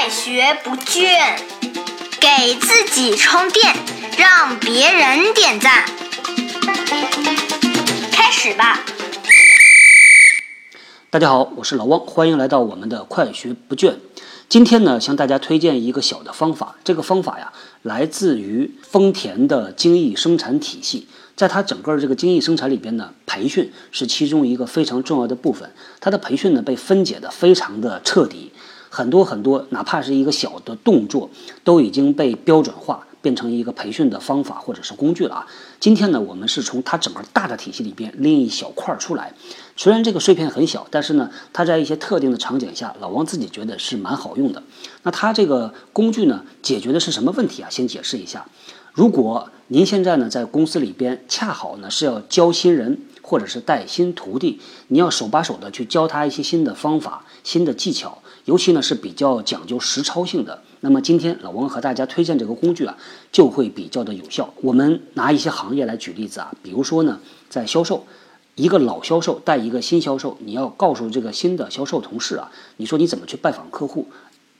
快学不倦，给自己充电，让别人点赞。开始吧！大家好，我是老汪，欢迎来到我们的快学不倦。今天呢，向大家推荐一个小的方法。这个方法呀，来自于丰田的精益生产体系。在它整个这个精益生产里边呢，培训是其中一个非常重要的部分。它的培训呢，被分解的非常的彻底，很多很多，哪怕是一个小的动作，都已经被标准化。变成一个培训的方法或者是工具了啊！今天呢，我们是从它整个大的体系里边拎一小块出来。虽然这个碎片很小，但是呢，它在一些特定的场景下，老王自己觉得是蛮好用的。那它这个工具呢，解决的是什么问题啊？先解释一下。如果您现在呢在公司里边，恰好呢是要教新人或者是带新徒弟，你要手把手的去教他一些新的方法、新的技巧，尤其呢是比较讲究实操性的。那么今天老王和大家推荐这个工具啊，就会比较的有效。我们拿一些行业来举例子啊，比如说呢，在销售，一个老销售带一个新销售，你要告诉这个新的销售同事啊，你说你怎么去拜访客户。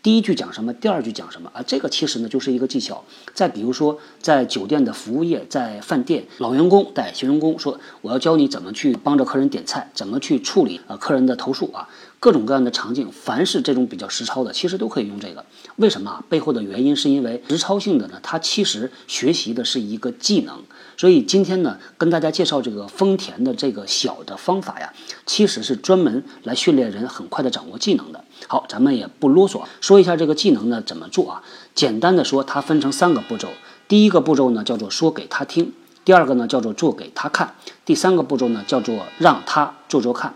第一句讲什么，第二句讲什么啊？这个其实呢就是一个技巧。再比如说，在酒店的服务业，在饭店，老员工带新员工说：“我要教你怎么去帮着客人点菜，怎么去处理啊客人的投诉啊。”各种各样的场景，凡是这种比较实操的，其实都可以用这个。为什么啊？背后的原因是因为实操性的呢，它其实学习的是一个技能。所以今天呢，跟大家介绍这个丰田的这个小的方法呀，其实是专门来训练人很快的掌握技能的。好，咱们也不啰嗦，说一下这个技能呢怎么做啊？简单的说，它分成三个步骤。第一个步骤呢叫做说给他听，第二个呢叫做做给他看，第三个步骤呢叫做让他做做看。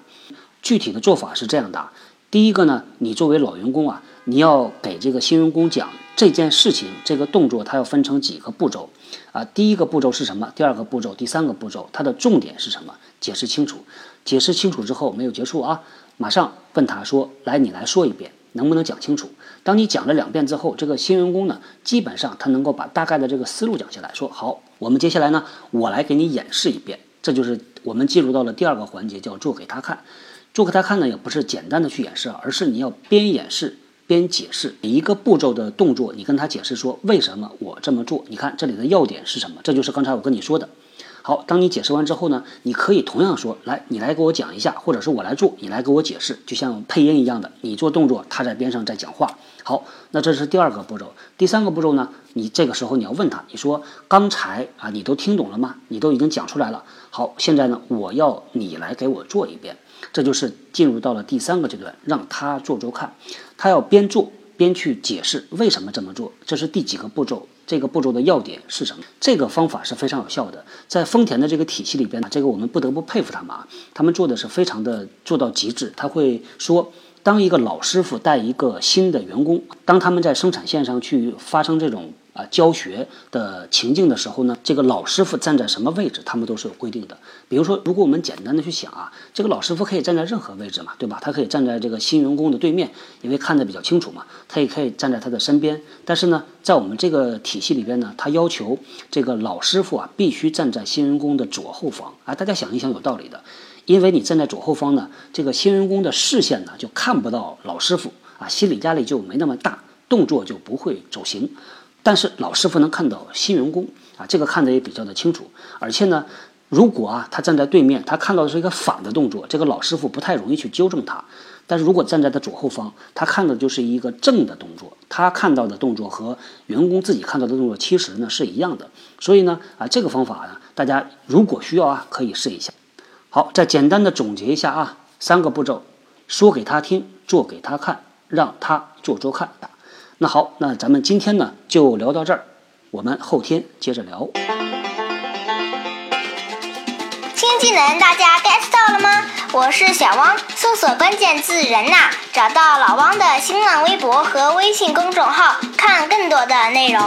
具体的做法是这样的：第一个呢，你作为老员工啊，你要给这个新员工讲这件事情，这个动作它要分成几个步骤啊。第一个步骤是什么？第二个步骤，第三个步骤，它的重点是什么？解释清楚。解释清楚之后没有结束啊，马上问他说：“来，你来说一遍，能不能讲清楚？”当你讲了两遍之后，这个新员工呢，基本上他能够把大概的这个思路讲下来。说好，我们接下来呢，我来给你演示一遍。这就是我们进入到了第二个环节，叫做给他看。做给他看呢，也不是简单的去演示，而是你要边演示边解释一个步骤的动作，你跟他解释说为什么我这么做，你看这里的要点是什么？这就是刚才我跟你说的。好，当你解释完之后呢，你可以同样说，来，你来给我讲一下，或者是我来做，你来给我解释，就像配音一样的，你做动作，他在边上在讲话。好，那这是第二个步骤，第三个步骤呢，你这个时候你要问他，你说刚才啊，你都听懂了吗？你都已经讲出来了。好，现在呢，我要你来给我做一遍。这就是进入到了第三个阶段，让他做做看，他要边做边去解释为什么这么做。这是第几个步骤？这个步骤的要点是什么？这个方法是非常有效的，在丰田的这个体系里边，这个我们不得不佩服他们啊，他们做的是非常的做到极致。他会说，当一个老师傅带一个新的员工，当他们在生产线上去发生这种。啊，教学的情境的时候呢，这个老师傅站在什么位置，他们都是有规定的。比如说，如果我们简单的去想啊，这个老师傅可以站在任何位置嘛，对吧？他可以站在这个新员工的对面，因为看得比较清楚嘛。他也可以站在他的身边。但是呢，在我们这个体系里边呢，他要求这个老师傅啊，必须站在新员工的左后方。啊，大家想一想，有道理的。因为你站在左后方呢，这个新员工的视线呢就看不到老师傅啊，心理压力就没那么大，动作就不会走形。但是老师傅能看到新员工啊，这个看得也比较的清楚。而且呢，如果啊他站在对面，他看到的是一个反的动作，这个老师傅不太容易去纠正他。但是如果站在他左后方，他看到的就是一个正的动作，他看到的动作和员工自己看到的动作其实呢是一样的。所以呢啊这个方法呢，大家如果需要啊可以试一下。好，再简单的总结一下啊，三个步骤：说给他听，做给他看，让他做做看。那好，那咱们今天呢就聊到这儿，我们后天接着聊。新技能大家 get 到了吗？我是小汪，搜索关键字“人呐”，找到老汪的新浪微博和微信公众号，看更多的内容。